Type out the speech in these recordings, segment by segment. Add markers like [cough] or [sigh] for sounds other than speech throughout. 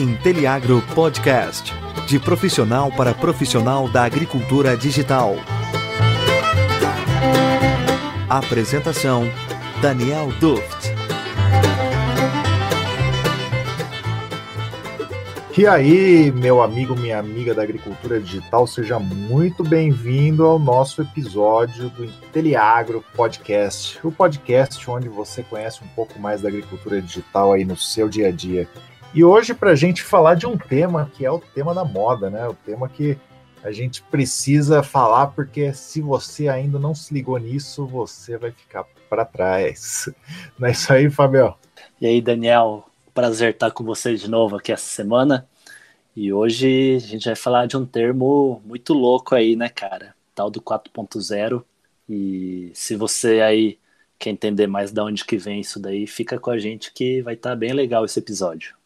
Inteliagro Podcast. De profissional para profissional da agricultura digital. Apresentação: Daniel Duft. E aí, meu amigo, minha amiga da agricultura digital, seja muito bem-vindo ao nosso episódio do Inteliagro Podcast, o podcast onde você conhece um pouco mais da agricultura digital aí no seu dia a dia. E hoje, para a gente falar de um tema que é o tema da moda, né? O tema que a gente precisa falar, porque se você ainda não se ligou nisso, você vai ficar para trás. Não é isso aí, Fabio? E aí, Daniel? Prazer estar com você de novo aqui essa semana. E hoje a gente vai falar de um termo muito louco aí, né, cara? Tal do 4.0. E se você aí quer entender mais de onde que vem isso daí, fica com a gente que vai estar bem legal esse episódio.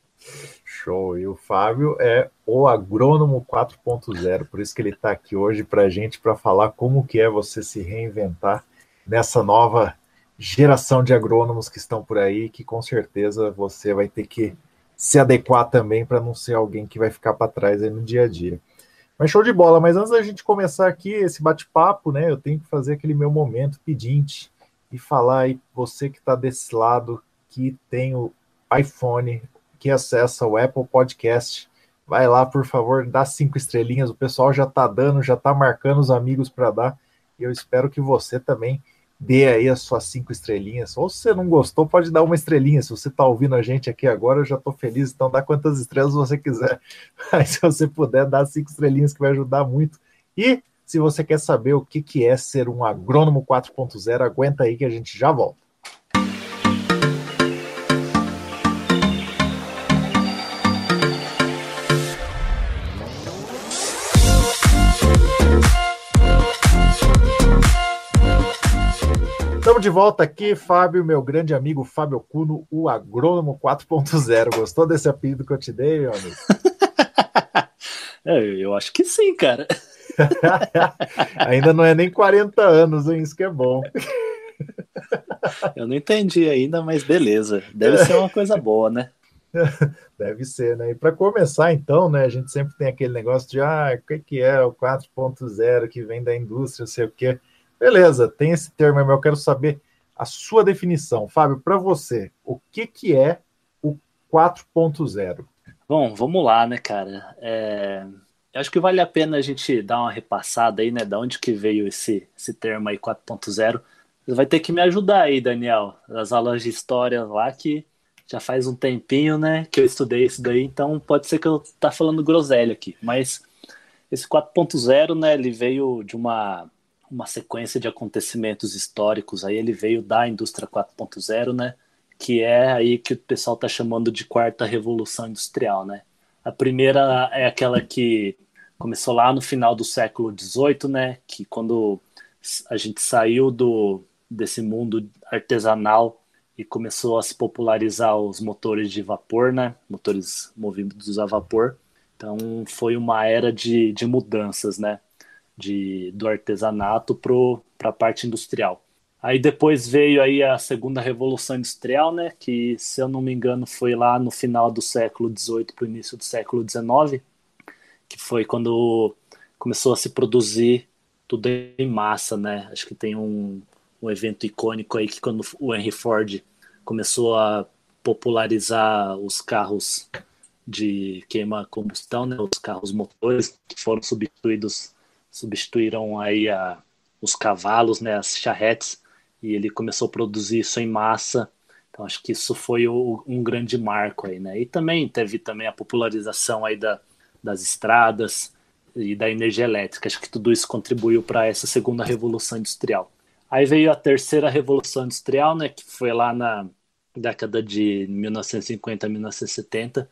Show! E o Fábio é o agrônomo 4.0, por isso que ele está aqui hoje para a gente para falar como que é você se reinventar nessa nova geração de agrônomos que estão por aí, que com certeza você vai ter que se adequar também para não ser alguém que vai ficar para trás no dia a dia. Mas show de bola, mas antes da gente começar aqui esse bate-papo, né, eu tenho que fazer aquele meu momento pedinte e falar aí você que está desse lado, que tem o iPhone, que acessa o Apple Podcast, vai lá, por favor, dá cinco estrelinhas, o pessoal já está dando, já está marcando os amigos para dar, e eu espero que você também dê aí as suas cinco estrelinhas. Ou se você não gostou, pode dar uma estrelinha. Se você está ouvindo a gente aqui agora, eu já estou feliz, então dá quantas estrelas você quiser. [laughs] Mas se você puder, dá cinco estrelinhas que vai ajudar muito. E se você quer saber o que, que é ser um agrônomo 4.0, aguenta aí que a gente já volta. De volta aqui, Fábio, meu grande amigo Fábio Cuno, o agrônomo 4.0. Gostou desse apelido que eu te dei, meu amigo? [laughs] é, eu acho que sim, cara. [laughs] ainda não é nem 40 anos, hein? Isso que é bom. eu não entendi ainda, mas beleza. Deve ser uma coisa boa, né? [laughs] Deve ser, né? E para começar, então, né? A gente sempre tem aquele negócio de ah, o que, que é o 4.0 que vem da indústria, não sei o quê. Beleza, tem esse termo, mas eu quero saber a sua definição. Fábio, para você, o que, que é o 4.0? Bom, vamos lá, né, cara? É... Eu acho que vale a pena a gente dar uma repassada aí, né? Da onde que veio esse, esse termo aí 4.0. Você vai ter que me ajudar aí, Daniel, nas aulas de história lá que já faz um tempinho, né, que eu estudei isso daí, então pode ser que eu tá falando groselha aqui, mas esse 4.0, né, ele veio de uma uma sequência de acontecimentos históricos. Aí ele veio da indústria 4.0, né? Que é aí que o pessoal está chamando de quarta revolução industrial, né? A primeira é aquela que começou lá no final do século XVIII, né? Que quando a gente saiu do desse mundo artesanal e começou a se popularizar os motores de vapor, né? Motores movidos a vapor. Então foi uma era de, de mudanças, né? De, do artesanato para a parte industrial. Aí depois veio aí a segunda revolução industrial, né, que se eu não me engano foi lá no final do século XVIII para o início do século XIX, que foi quando começou a se produzir tudo em massa, né? Acho que tem um, um evento icônico aí que quando o Henry Ford começou a popularizar os carros de queima combustão, né, os carros motores que foram substituídos substituíram aí a, os cavalos, né, as charretes, e ele começou a produzir isso em massa. Então acho que isso foi o, um grande marco aí, né? E também teve também a popularização aí da, das estradas e da energia elétrica. Acho que tudo isso contribuiu para essa segunda revolução industrial. Aí veio a terceira revolução industrial, né, que foi lá na década de 1950 a 1970,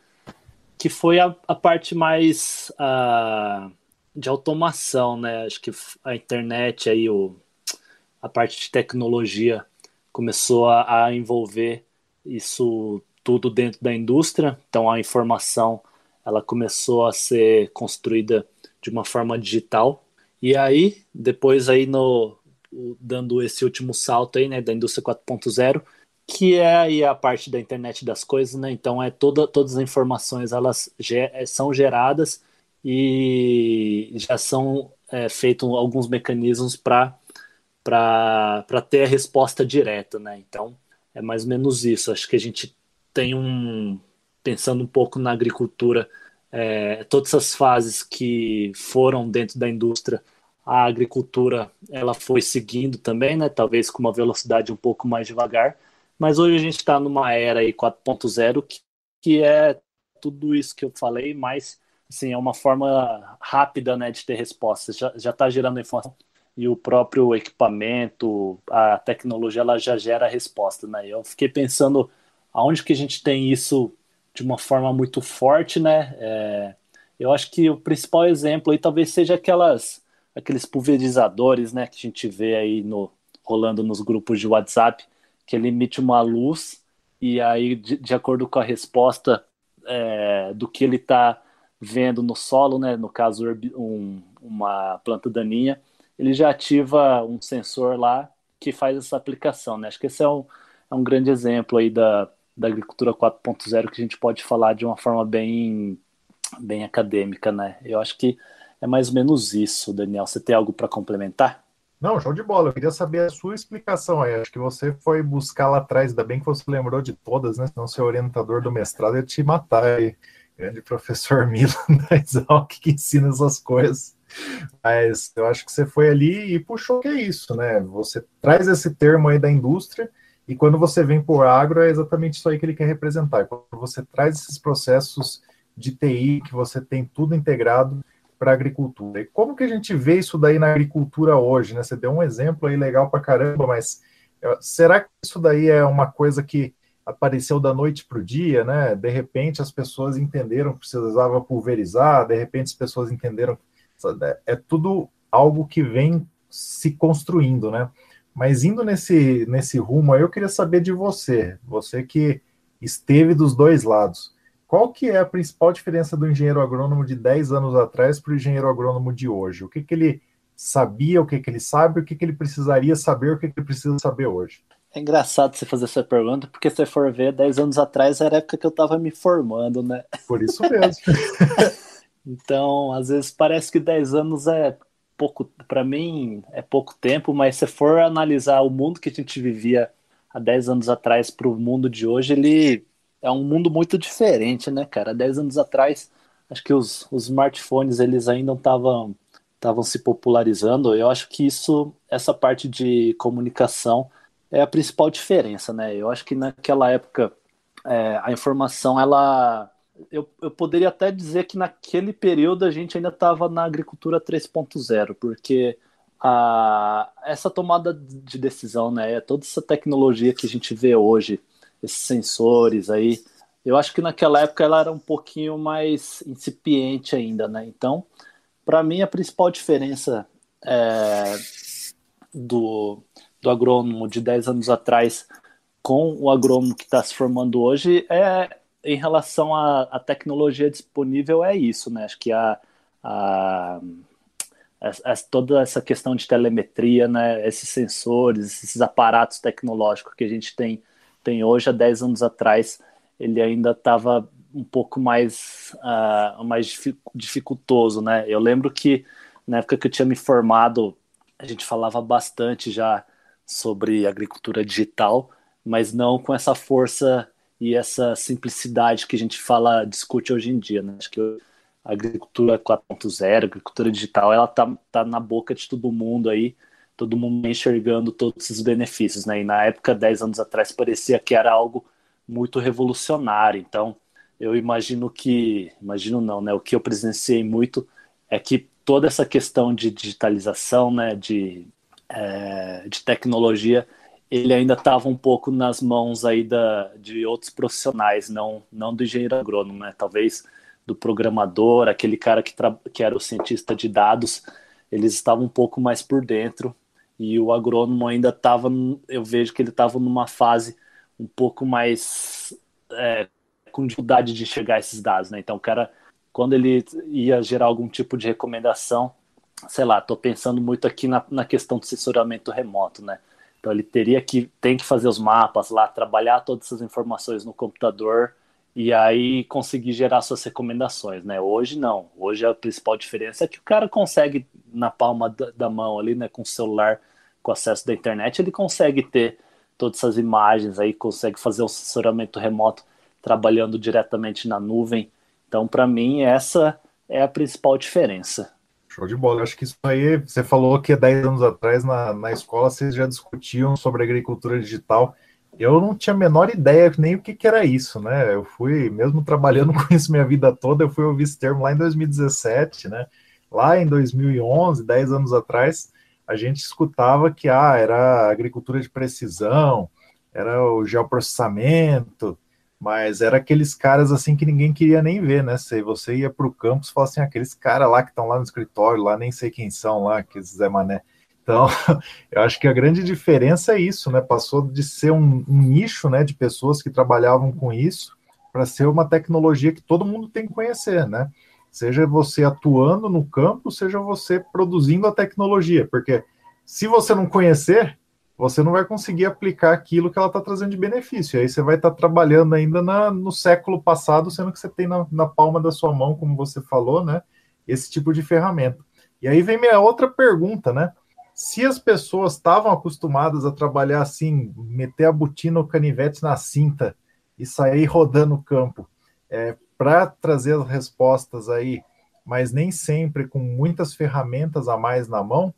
que foi a, a parte mais uh, de automação, né? Acho que a internet aí, o, a parte de tecnologia começou a, a envolver isso tudo dentro da indústria. Então a informação ela começou a ser construída de uma forma digital. E aí, depois aí no dando esse último salto aí, né, da indústria 4.0, que é aí a parte da internet das coisas, né? Então é toda, todas as informações elas são geradas e já são é, feitos alguns mecanismos para ter a resposta direta, né? Então é mais ou menos isso. Acho que a gente tem um pensando um pouco na agricultura, é, todas as fases que foram dentro da indústria, a agricultura ela foi seguindo também, né? Talvez com uma velocidade um pouco mais devagar, mas hoje a gente está numa era aí 4.0 que, que é tudo isso que eu falei, mas assim, é uma forma rápida né, de ter respostas. Já está gerando informação e o próprio equipamento, a tecnologia, ela já gera a resposta. Né? Eu fiquei pensando aonde que a gente tem isso de uma forma muito forte, né? É, eu acho que o principal exemplo aí talvez seja aquelas aqueles pulverizadores, né, que a gente vê aí no rolando nos grupos de WhatsApp, que ele emite uma luz e aí, de, de acordo com a resposta é, do que ele está vendo no solo, né, no caso um, uma planta daninha, ele já ativa um sensor lá que faz essa aplicação. Né? Acho que esse é um, é um grande exemplo aí da, da agricultura 4.0 que a gente pode falar de uma forma bem, bem acadêmica. Né? Eu acho que é mais ou menos isso, Daniel. Você tem algo para complementar? Não, show de bola. Eu queria saber a sua explicação aí. Acho que você foi buscar lá atrás, ainda bem que você lembrou de todas, né? Senão seu orientador do mestrado ia te matar aí. Grande professor [laughs] Milan da Exalc que ensina essas coisas. Mas eu acho que você foi ali e puxou que é isso, né? Você traz esse termo aí da indústria e quando você vem por agro é exatamente isso aí que ele quer representar. Quando você traz esses processos de TI, que você tem tudo integrado, para a agricultura. E como que a gente vê isso daí na agricultura hoje? Né? Você deu um exemplo aí legal para caramba, mas é, será que isso daí é uma coisa que apareceu da noite para o dia, né? De repente as pessoas entenderam que precisava pulverizar, de repente as pessoas entenderam é, é tudo algo que vem se construindo, né? Mas indo nesse, nesse rumo aí, eu queria saber de você, você que esteve dos dois lados. Qual que é a principal diferença do engenheiro agrônomo de 10 anos atrás para o engenheiro agrônomo de hoje? O que, que ele sabia, o que, que ele sabe, o que, que ele precisaria saber, o que, que ele precisa saber hoje? É engraçado você fazer essa pergunta, porque se você for ver, 10 anos atrás era a época que eu estava me formando, né? Por isso mesmo. [laughs] então, às vezes parece que 10 anos é pouco, para mim é pouco tempo, mas se for analisar o mundo que a gente vivia há 10 anos atrás para o mundo de hoje, ele é um mundo muito diferente, né, cara? Dez anos atrás, acho que os, os smartphones eles ainda estavam estavam se popularizando. Eu acho que isso, essa parte de comunicação é a principal diferença, né? Eu acho que naquela época é, a informação, ela, eu, eu poderia até dizer que naquele período a gente ainda estava na agricultura 3.0, porque a, essa tomada de decisão, né? Toda essa tecnologia que a gente vê hoje esses sensores aí. Eu acho que naquela época ela era um pouquinho mais incipiente ainda, né? Então, para mim, a principal diferença é, do, do agrônomo de 10 anos atrás com o agrônomo que está se formando hoje é em relação à, tecnologia disponível é isso, né? Acho que a, a, a, toda essa questão de telemetria, né? Esses sensores, esses aparatos tecnológicos que a gente tem tem hoje, há 10 anos atrás, ele ainda estava um pouco mais, uh, mais dificultoso, né? Eu lembro que na época que eu tinha me formado, a gente falava bastante já sobre agricultura digital, mas não com essa força e essa simplicidade que a gente fala, discute hoje em dia, né? Acho que a agricultura 4.0, a agricultura digital, ela tá, tá na boca de todo mundo aí, todo mundo enxergando todos esses benefícios, né? E na época, 10 anos atrás, parecia que era algo muito revolucionário. Então, eu imagino que, imagino não, né? O que eu presenciei muito é que toda essa questão de digitalização, né? De, é, de tecnologia, ele ainda estava um pouco nas mãos aí da, de outros profissionais, não, não do engenheiro agrônomo, né? Talvez do programador, aquele cara que, que era o cientista de dados, eles estavam um pouco mais por dentro e o agrônomo ainda estava, eu vejo que ele estava numa fase um pouco mais é, com dificuldade de enxergar esses dados, né? Então, o cara, quando ele ia gerar algum tipo de recomendação, sei lá, estou pensando muito aqui na, na questão do censuramento remoto, né? Então ele teria que tem que fazer os mapas lá, trabalhar todas essas informações no computador e aí conseguir gerar suas recomendações, né? Hoje não. Hoje a principal diferença é que o cara consegue na palma da mão ali, né, com o celular, com acesso da internet, ele consegue ter todas essas imagens aí, consegue fazer um assessoramento remoto trabalhando diretamente na nuvem. Então, para mim, essa é a principal diferença. Show de bola. Eu acho que isso aí, você falou que 10 anos atrás na, na escola vocês já discutiam sobre agricultura digital. Eu não tinha a menor ideia nem o que, que era isso, né? Eu fui, mesmo trabalhando [laughs] com isso minha vida toda, eu fui ouvir esse termo lá em 2017, né? Lá em 2011, 10 anos atrás, a gente escutava que ah, era agricultura de precisão, era o geoprocessamento, mas era aqueles caras assim que ninguém queria nem ver, né? Se você ia para o campus e falava assim, aqueles caras lá que estão lá no escritório, lá nem sei quem são lá, que Zé Mané. Então, [laughs] eu acho que a grande diferença é isso, né? Passou de ser um, um nicho, né, de pessoas que trabalhavam com isso, para ser uma tecnologia que todo mundo tem que conhecer, né? Seja você atuando no campo, seja você produzindo a tecnologia, porque se você não conhecer, você não vai conseguir aplicar aquilo que ela está trazendo de benefício. Aí você vai estar tá trabalhando ainda na, no século passado, sendo que você tem na, na, palma da sua mão, como você falou, né? Esse tipo de ferramenta. E aí vem minha outra pergunta, né? Se as pessoas estavam acostumadas a trabalhar assim, meter a botina ou canivete na cinta e sair rodando o campo, é, para trazer as respostas aí, mas nem sempre com muitas ferramentas a mais na mão?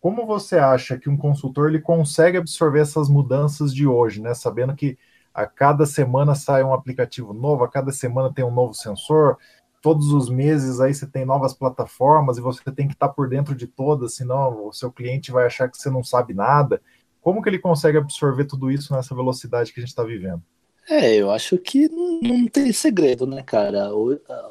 Como você acha que um consultor ele consegue absorver essas mudanças de hoje, né? Sabendo que a cada semana sai um aplicativo novo, a cada semana tem um novo sensor, todos os meses aí você tem novas plataformas e você tem que estar por dentro de todas, senão o seu cliente vai achar que você não sabe nada. Como que ele consegue absorver tudo isso nessa velocidade que a gente está vivendo? É, eu acho que não, não, tem segredo, né, cara?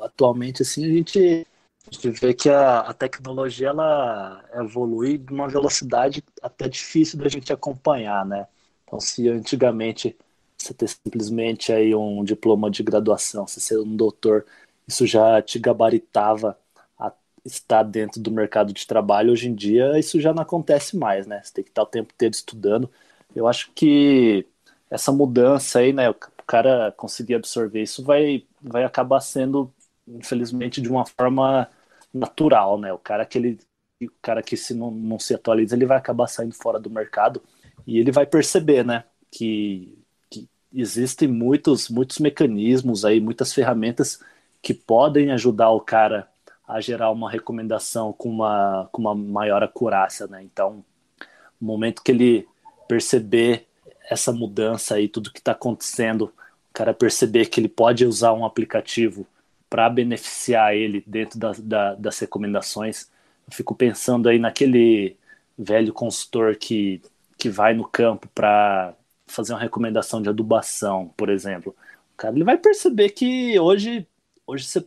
Atualmente, assim, a gente a gente vê que a, a tecnologia ela evolui de uma velocidade até difícil da gente acompanhar, né? Então, se antigamente você ter simplesmente aí um diploma de graduação, se ser um doutor, isso já te gabaritava a estar dentro do mercado de trabalho. Hoje em dia, isso já não acontece mais, né? Você tem que estar o tempo inteiro estudando. Eu acho que essa mudança aí, né? O cara conseguir absorver isso vai, vai acabar sendo, infelizmente, de uma forma natural, né? O cara que ele, o cara que se não, não se atualiza, ele vai acabar saindo fora do mercado e ele vai perceber, né? Que, que existem muitos, muitos mecanismos aí, muitas ferramentas que podem ajudar o cara a gerar uma recomendação com uma, com uma maior acurácia, né? Então, no momento que ele perceber essa mudança aí, tudo que está acontecendo, o cara perceber que ele pode usar um aplicativo para beneficiar ele dentro da, da, das recomendações. Eu fico pensando aí naquele velho consultor que, que vai no campo para fazer uma recomendação de adubação, por exemplo. O cara ele vai perceber que hoje, hoje você,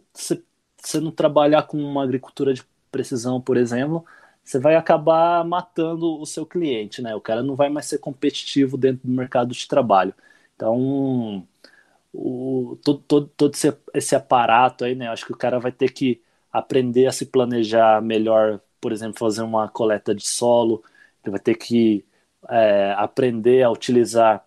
você, não trabalhar com uma agricultura de precisão, por exemplo, você vai acabar matando o seu cliente, né? O cara não vai mais ser competitivo dentro do mercado de trabalho. Então, o, todo, todo, todo esse, esse aparato aí, né? Acho que o cara vai ter que aprender a se planejar melhor, por exemplo, fazer uma coleta de solo, ele vai ter que é, aprender a utilizar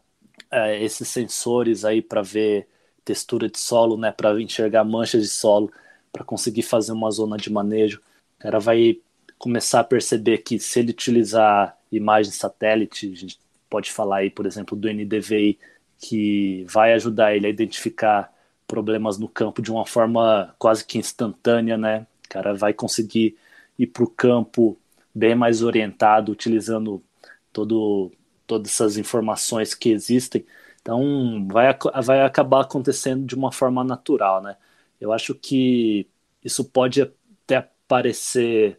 é, esses sensores aí para ver textura de solo, né? Para enxergar manchas de solo, para conseguir fazer uma zona de manejo. O cara vai começar a perceber que se ele utilizar imagens satélite, a gente pode falar aí, por exemplo, do NDVI, que vai ajudar ele a identificar problemas no campo de uma forma quase que instantânea, né? O cara vai conseguir ir para o campo bem mais orientado, utilizando todo, todas essas informações que existem. Então, vai, vai acabar acontecendo de uma forma natural, né? Eu acho que isso pode até parecer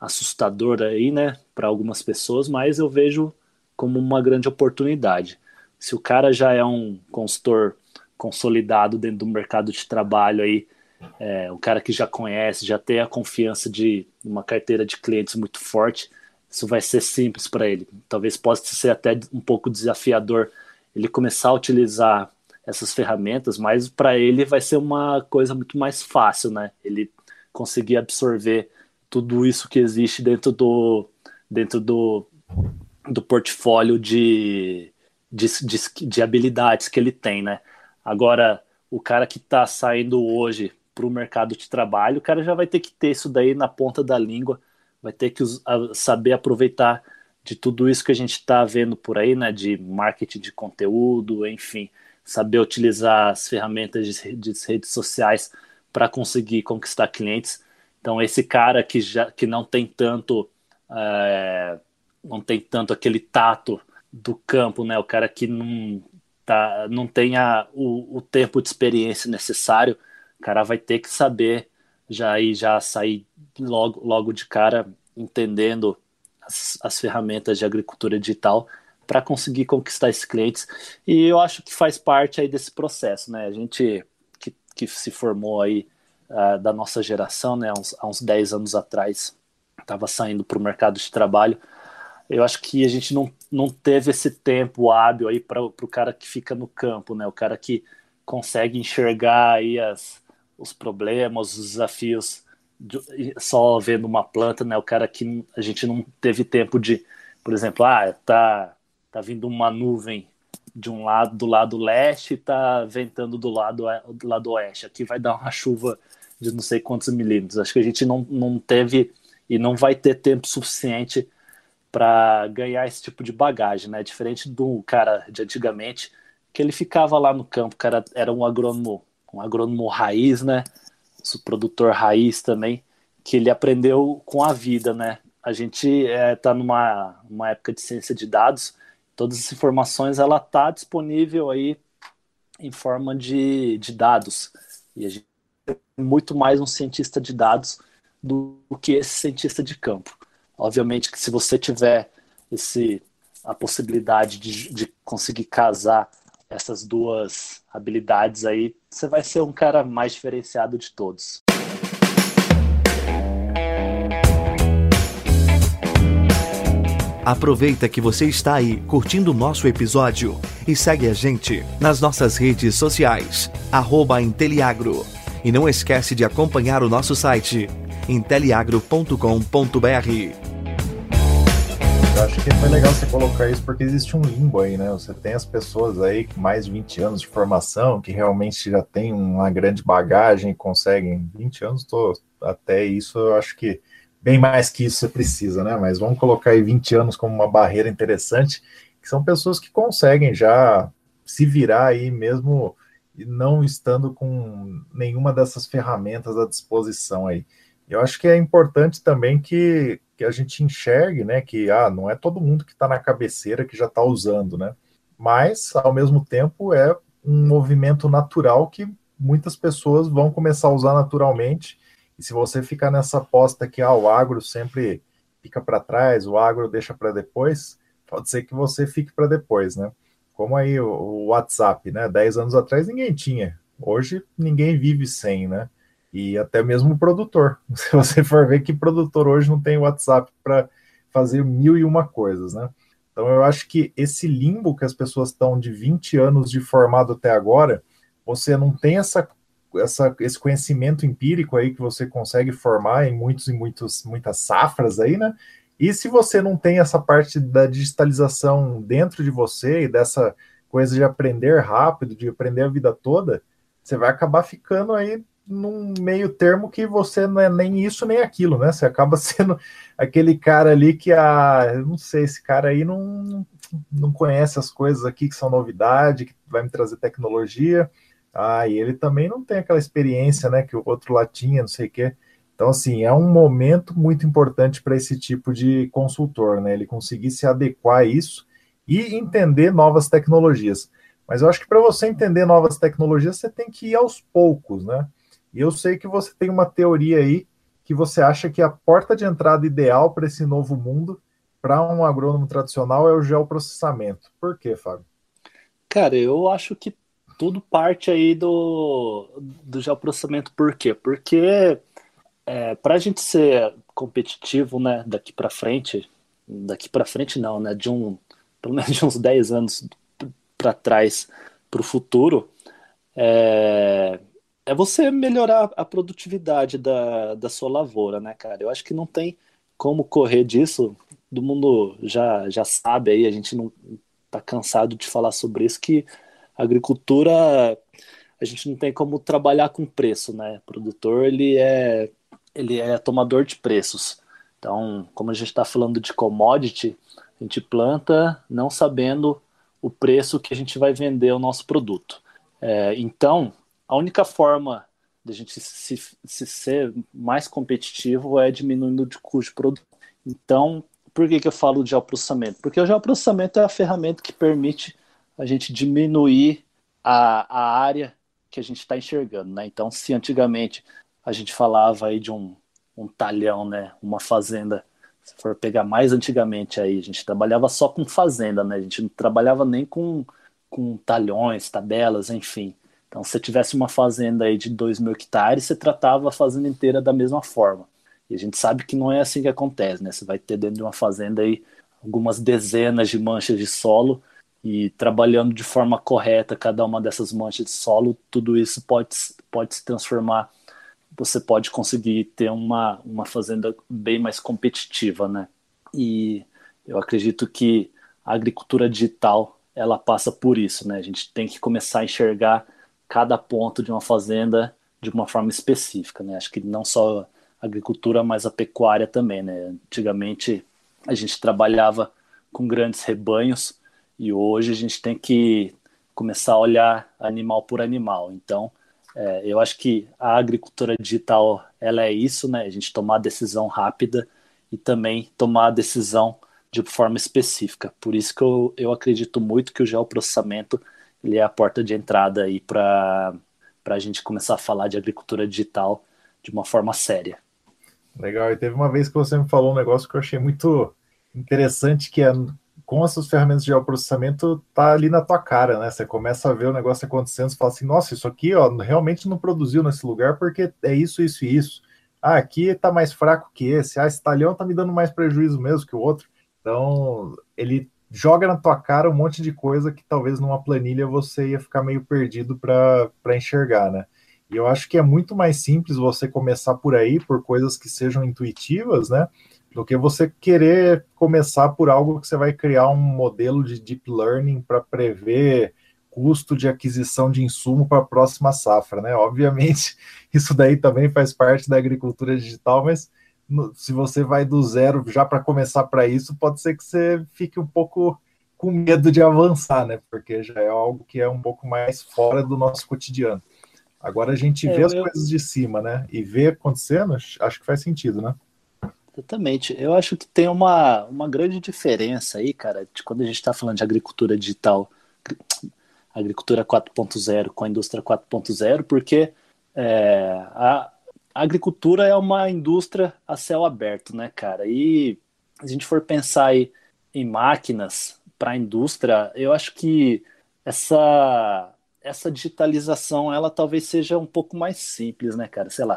assustador aí, né, para algumas pessoas, mas eu vejo como uma grande oportunidade. Se o cara já é um consultor consolidado dentro do mercado de trabalho aí, é, um cara que já conhece, já tem a confiança de uma carteira de clientes muito forte, isso vai ser simples para ele. Talvez possa ser até um pouco desafiador ele começar a utilizar essas ferramentas, mas para ele vai ser uma coisa muito mais fácil, né? Ele conseguir absorver tudo isso que existe dentro do dentro do do portfólio de, de, de, de habilidades que ele tem, né? Agora, o cara que está saindo hoje para o mercado de trabalho, o cara já vai ter que ter isso daí na ponta da língua, vai ter que saber aproveitar de tudo isso que a gente está vendo por aí, né? De marketing de conteúdo, enfim, saber utilizar as ferramentas de, de redes sociais para conseguir conquistar clientes. Então, esse cara que já que não tem tanto é, não tem tanto aquele tato do campo, né? O cara que não tá, não tem a, o, o tempo de experiência necessário, o cara vai ter que saber já ir já sair logo, logo de cara entendendo as, as ferramentas de agricultura digital para conseguir conquistar esses clientes. E eu acho que faz parte aí desse processo, né? A gente que, que se formou aí uh, da nossa geração, né? Há uns, há uns 10 anos atrás, estava saindo para o mercado de trabalho. Eu acho que a gente não, não teve esse tempo hábil aí para o cara que fica no campo, né? O cara que consegue enxergar aí as, os problemas, os desafios de, só vendo uma planta, né? O cara que a gente não teve tempo de, por exemplo, ah, tá, tá vindo uma nuvem de um lado do lado leste e tá ventando do lado do lado oeste. Aqui vai dar uma chuva de não sei quantos milímetros. Acho que a gente não, não teve e não vai ter tempo suficiente para ganhar esse tipo de bagagem, né? Diferente do cara de antigamente, que ele ficava lá no campo, cara era um agrônomo, um agrônomo raiz, né? O produtor raiz também, que ele aprendeu com a vida, né? A gente está é, numa uma época de ciência de dados, todas as informações ela tá disponível aí em forma de, de dados e a gente é muito mais um cientista de dados do que esse cientista de campo. Obviamente que se você tiver esse, a possibilidade de, de conseguir casar essas duas habilidades aí, você vai ser um cara mais diferenciado de todos. Aproveita que você está aí curtindo o nosso episódio e segue a gente nas nossas redes sociais, arroba Inteliagro. E não esquece de acompanhar o nosso site, inteliagro.com.br. Acho que foi legal você colocar isso porque existe um limbo aí, né? Você tem as pessoas aí com mais de 20 anos de formação que realmente já tem uma grande bagagem, conseguem 20 anos, tô até isso, eu acho que bem mais que isso você precisa, né? Mas vamos colocar aí 20 anos como uma barreira interessante, que são pessoas que conseguem já se virar aí mesmo não estando com nenhuma dessas ferramentas à disposição aí. Eu acho que é importante também que que a gente enxergue, né, que ah, não é todo mundo que está na cabeceira que já está usando, né? Mas ao mesmo tempo é um movimento natural que muitas pessoas vão começar a usar naturalmente. E se você ficar nessa aposta que ah, o agro sempre fica para trás, o agro deixa para depois, pode ser que você fique para depois, né? Como aí o, o WhatsApp, né? Dez anos atrás ninguém tinha. Hoje ninguém vive sem, né? E até mesmo o produtor. [laughs] Se você for ver que produtor hoje não tem WhatsApp para fazer mil e uma coisas, né? Então eu acho que esse limbo que as pessoas estão de 20 anos de formado até agora, você não tem essa, essa, esse conhecimento empírico aí que você consegue formar em muitos e muitos, muitas safras aí, né? E se você não tem essa parte da digitalização dentro de você e dessa coisa de aprender rápido, de aprender a vida toda, você vai acabar ficando aí num meio termo que você não é nem isso nem aquilo, né? Você acaba [laughs] sendo aquele cara ali que, ah, eu não sei, esse cara aí não, não conhece as coisas aqui que são novidade, que vai me trazer tecnologia. Ah, e ele também não tem aquela experiência, né, que o outro lá tinha, não sei o quê. Então, assim, é um momento muito importante para esse tipo de consultor, né? Ele conseguir se adequar a isso e entender novas tecnologias. Mas eu acho que para você entender novas tecnologias, você tem que ir aos poucos, né? E eu sei que você tem uma teoria aí que você acha que a porta de entrada ideal para esse novo mundo, para um agrônomo tradicional, é o geoprocessamento. Por quê, Fábio? Cara, eu acho que tudo parte aí do, do geoprocessamento. Por quê? Porque é, para a gente ser competitivo, né, daqui para frente, daqui para frente não, né, de um, pelo menos de uns 10 anos para trás para o futuro, é, é você melhorar a produtividade da, da sua lavoura, né, cara? Eu acho que não tem como correr disso. todo mundo já, já sabe aí, a gente não está cansado de falar sobre isso, que a agricultura a gente não tem como trabalhar com preço, né? O produtor ele é ele é tomador de preços. Então, como a gente está falando de commodity, a gente planta não sabendo o preço que a gente vai vender o nosso produto. É, então, a única forma de a gente se, se, ser mais competitivo é diminuindo o custo de produto. Então, por que, que eu falo de geoprocessamento? Porque o geoprocessamento é a ferramenta que permite a gente diminuir a, a área que a gente está enxergando, né? Então, se antigamente a gente falava aí de um, um talhão, né? Uma fazenda, se for pegar mais antigamente aí, a gente trabalhava só com fazenda, né? A gente não trabalhava nem com, com talhões, tabelas, enfim. Então, se você tivesse uma fazenda aí de 2 mil hectares, você tratava a fazenda inteira da mesma forma. E a gente sabe que não é assim que acontece, né? Você vai ter dentro de uma fazenda aí algumas dezenas de manchas de solo e trabalhando de forma correta cada uma dessas manchas de solo, tudo isso pode, pode se transformar. Você pode conseguir ter uma, uma fazenda bem mais competitiva, né? E eu acredito que a agricultura digital ela passa por isso, né? A gente tem que começar a enxergar cada ponto de uma fazenda de uma forma específica, né? Acho que não só a agricultura, mas a pecuária também, né? Antigamente a gente trabalhava com grandes rebanhos e hoje a gente tem que começar a olhar animal por animal. Então, é, eu acho que a agricultura digital ela é isso, né? A gente tomar decisão rápida e também tomar a decisão de forma específica. Por isso que eu, eu acredito muito que o geoprocessamento ele é a porta de entrada aí para a gente começar a falar de agricultura digital de uma forma séria. Legal, e teve uma vez que você me falou um negócio que eu achei muito interessante, que é com essas ferramentas de geoprocessamento, tá ali na tua cara, né? Você começa a ver o negócio acontecendo, você fala assim, nossa, isso aqui ó, realmente não produziu nesse lugar porque é isso, isso e isso. Ah, aqui tá mais fraco que esse, ah, esse talhão tá me dando mais prejuízo mesmo que o outro. Então, ele joga na tua cara um monte de coisa que talvez numa planilha você ia ficar meio perdido para enxergar, né? E eu acho que é muito mais simples você começar por aí, por coisas que sejam intuitivas, né? Do que você querer começar por algo que você vai criar um modelo de deep learning para prever custo de aquisição de insumo para a próxima safra, né? Obviamente, [laughs] isso daí também faz parte da agricultura digital, mas se você vai do zero já para começar para isso, pode ser que você fique um pouco com medo de avançar, né? Porque já é algo que é um pouco mais fora do nosso cotidiano. Agora a gente é, vê as eu... coisas de cima, né? E vê acontecendo, acho que faz sentido, né? Exatamente. Eu acho que tem uma, uma grande diferença aí, cara, de quando a gente está falando de agricultura digital, agricultura 4.0 com a indústria 4.0, porque é, a, a agricultura é uma indústria a céu aberto, né, cara? E se a gente for pensar aí em máquinas para a indústria, eu acho que essa essa digitalização ela talvez seja um pouco mais simples, né, cara? Sei lá,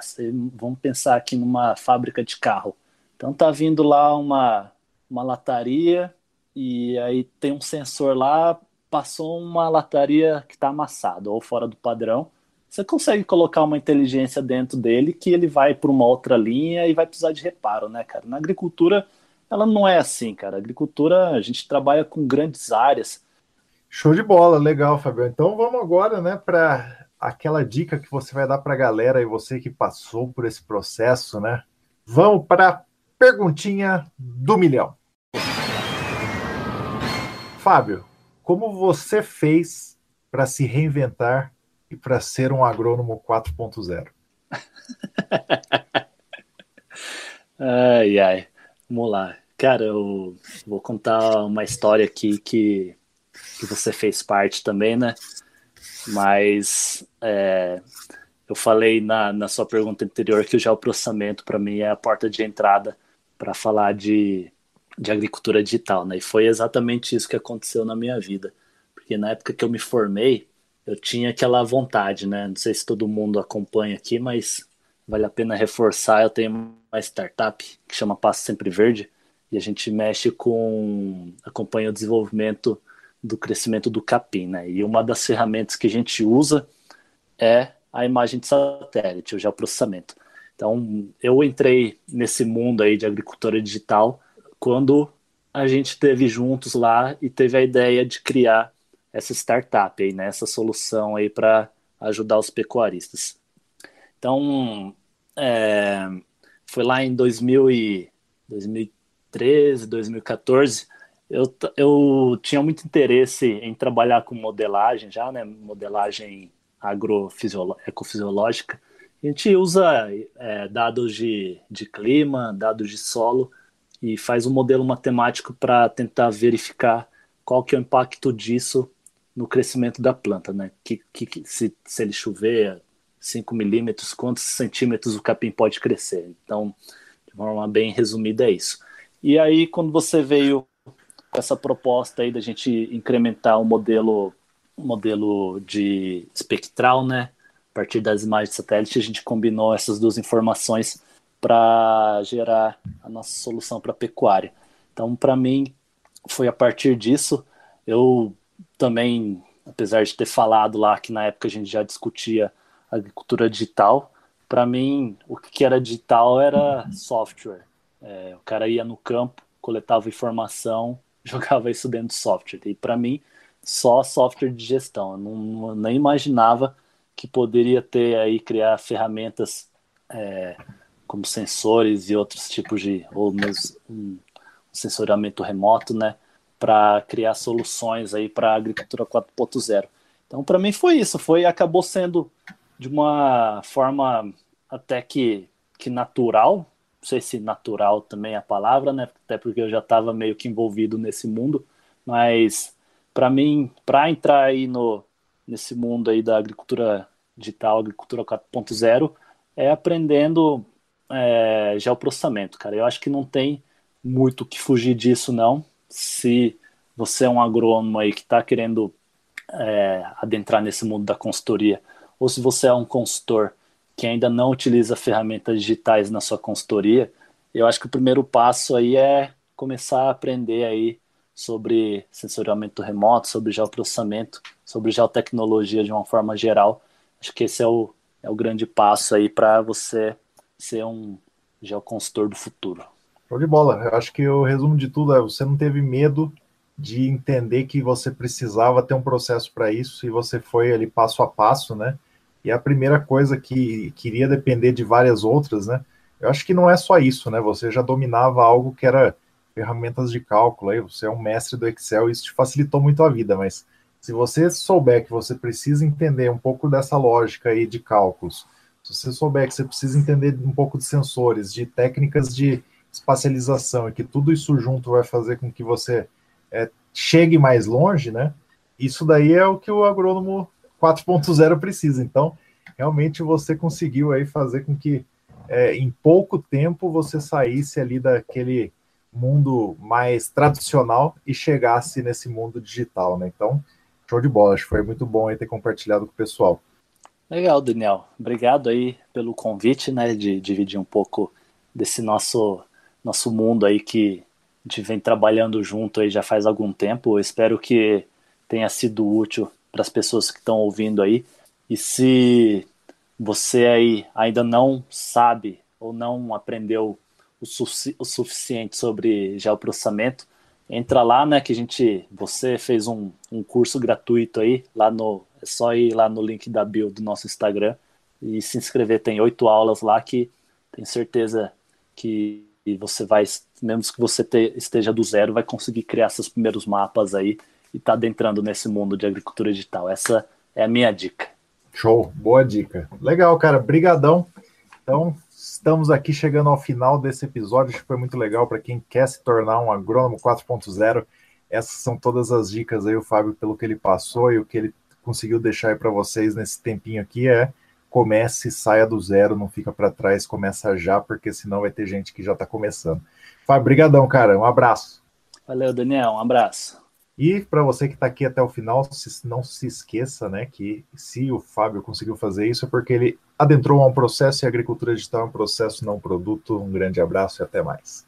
vamos pensar aqui numa fábrica de carro. Então tá vindo lá uma uma lataria e aí tem um sensor lá, passou uma lataria que está amassada ou fora do padrão você consegue colocar uma inteligência dentro dele que ele vai para uma outra linha e vai precisar de reparo, né, cara? Na agricultura, ela não é assim, cara. A agricultura, a gente trabalha com grandes áreas. Show de bola, legal, Fabiano. Então vamos agora, né, para aquela dica que você vai dar para a galera e você que passou por esse processo, né? Vamos para a perguntinha do milhão. Fábio, como você fez para se reinventar e para ser um agrônomo 4.0? [laughs] ai, ai. Vamos lá. Cara, eu vou contar uma história aqui que, que você fez parte também, né? Mas é, eu falei na, na sua pergunta anterior que o geoprocessamento para mim é a porta de entrada para falar de, de agricultura digital, né? E foi exatamente isso que aconteceu na minha vida. Porque na época que eu me formei, eu tinha aquela vontade, né? Não sei se todo mundo acompanha aqui, mas vale a pena reforçar. Eu tenho uma startup que chama Passo Sempre Verde e a gente mexe com acompanha o desenvolvimento do crescimento do capim, né? E uma das ferramentas que a gente usa é a imagem de satélite, o geoprocessamento. Então, eu entrei nesse mundo aí de agricultura digital quando a gente teve juntos lá e teve a ideia de criar essa startup aí, né? Essa solução aí para ajudar os pecuaristas. Então, é, foi lá em 2000 e, 2013, 2014, eu, eu tinha muito interesse em trabalhar com modelagem já, né? Modelagem agrofisiológica. A gente usa é, dados de, de clima, dados de solo e faz um modelo matemático para tentar verificar qual que é o impacto disso no crescimento da planta, né? Que, que, se, se ele chover 5 milímetros, quantos centímetros o capim pode crescer. Então, de forma bem resumida, é isso. E aí, quando você veio com essa proposta aí da gente incrementar o modelo, modelo de espectral, né? A partir das imagens de satélite, a gente combinou essas duas informações para gerar a nossa solução para pecuária. Então, para mim, foi a partir disso. Eu também, apesar de ter falado lá que na época a gente já discutia agricultura digital, para mim, o que era digital era software. É, o cara ia no campo, coletava informação, [laughs] jogava isso dentro do software. E para mim, só software de gestão. Eu não, nem imaginava que poderia ter aí criar ferramentas é, como sensores e outros tipos de ou mesmo um sensoriamento remoto, né, para criar soluções aí para a agricultura 4.0. Então, para mim foi isso, foi acabou sendo de uma forma até que, que natural, não sei se natural também é a palavra, né, até porque eu já estava meio que envolvido nesse mundo, mas para mim, para entrar aí no nesse mundo aí da agricultura digital, agricultura 4.0, é aprendendo é, geoprocessamento, cara. Eu acho que não tem muito o que fugir disso, não. Se você é um agrônomo aí que está querendo é, adentrar nesse mundo da consultoria, ou se você é um consultor que ainda não utiliza ferramentas digitais na sua consultoria, eu acho que o primeiro passo aí é começar a aprender aí sobre sensoriamento remoto, sobre geoprocessamento, sobre geotecnologia de uma forma geral. Acho que esse é o, é o grande passo aí para você ser um geoconsultor do futuro. Show de bola. Eu acho que o resumo de tudo é você não teve medo de entender que você precisava ter um processo para isso e você foi ali passo a passo, né? E a primeira coisa que queria depender de várias outras, né? Eu acho que não é só isso, né? Você já dominava algo que era ferramentas de cálculo, aí você é um mestre do Excel, isso te facilitou muito a vida, mas se você souber que você precisa entender um pouco dessa lógica aí de cálculos, se você souber que você precisa entender um pouco de sensores, de técnicas de espacialização, e que tudo isso junto vai fazer com que você é, chegue mais longe, né? Isso daí é o que o agrônomo 4.0 precisa. Então, realmente você conseguiu aí fazer com que é, em pouco tempo você saísse ali daquele mundo mais tradicional e chegasse nesse mundo digital, né? Então, show de bola, acho que foi muito bom aí ter compartilhado com o pessoal. Legal, Daniel. Obrigado aí pelo convite, né, de dividir um pouco desse nosso nosso mundo aí que a gente vem trabalhando junto aí já faz algum tempo. Eu espero que tenha sido útil para as pessoas que estão ouvindo aí. E se você aí ainda não sabe ou não aprendeu o, su o suficiente sobre geoprocessamento, entra lá, né, que a gente, você fez um, um curso gratuito aí, lá no, é só ir lá no link da bio do nosso Instagram e se inscrever. Tem oito aulas lá que tenho certeza que você vai, mesmo que você te, esteja do zero, vai conseguir criar seus primeiros mapas aí e tá adentrando nesse mundo de agricultura digital. Essa é a minha dica. Show, boa dica. Legal, cara, brigadão. Então, estamos aqui chegando ao final desse episódio, acho que foi muito legal para quem quer se tornar um agrônomo 4.0. Essas são todas as dicas aí, o Fábio, pelo que ele passou e o que ele conseguiu deixar aí para vocês nesse tempinho aqui é comece, saia do zero, não fica para trás, começa já, porque senão vai ter gente que já está começando. Fábio, brigadão, cara, um abraço. Valeu, Daniel, um abraço. E para você que está aqui até o final, não se esqueça, né, que se o Fábio conseguiu fazer isso é porque ele adentrou a um processo e a agricultura digital é um processo, não um produto. Um grande abraço e até mais.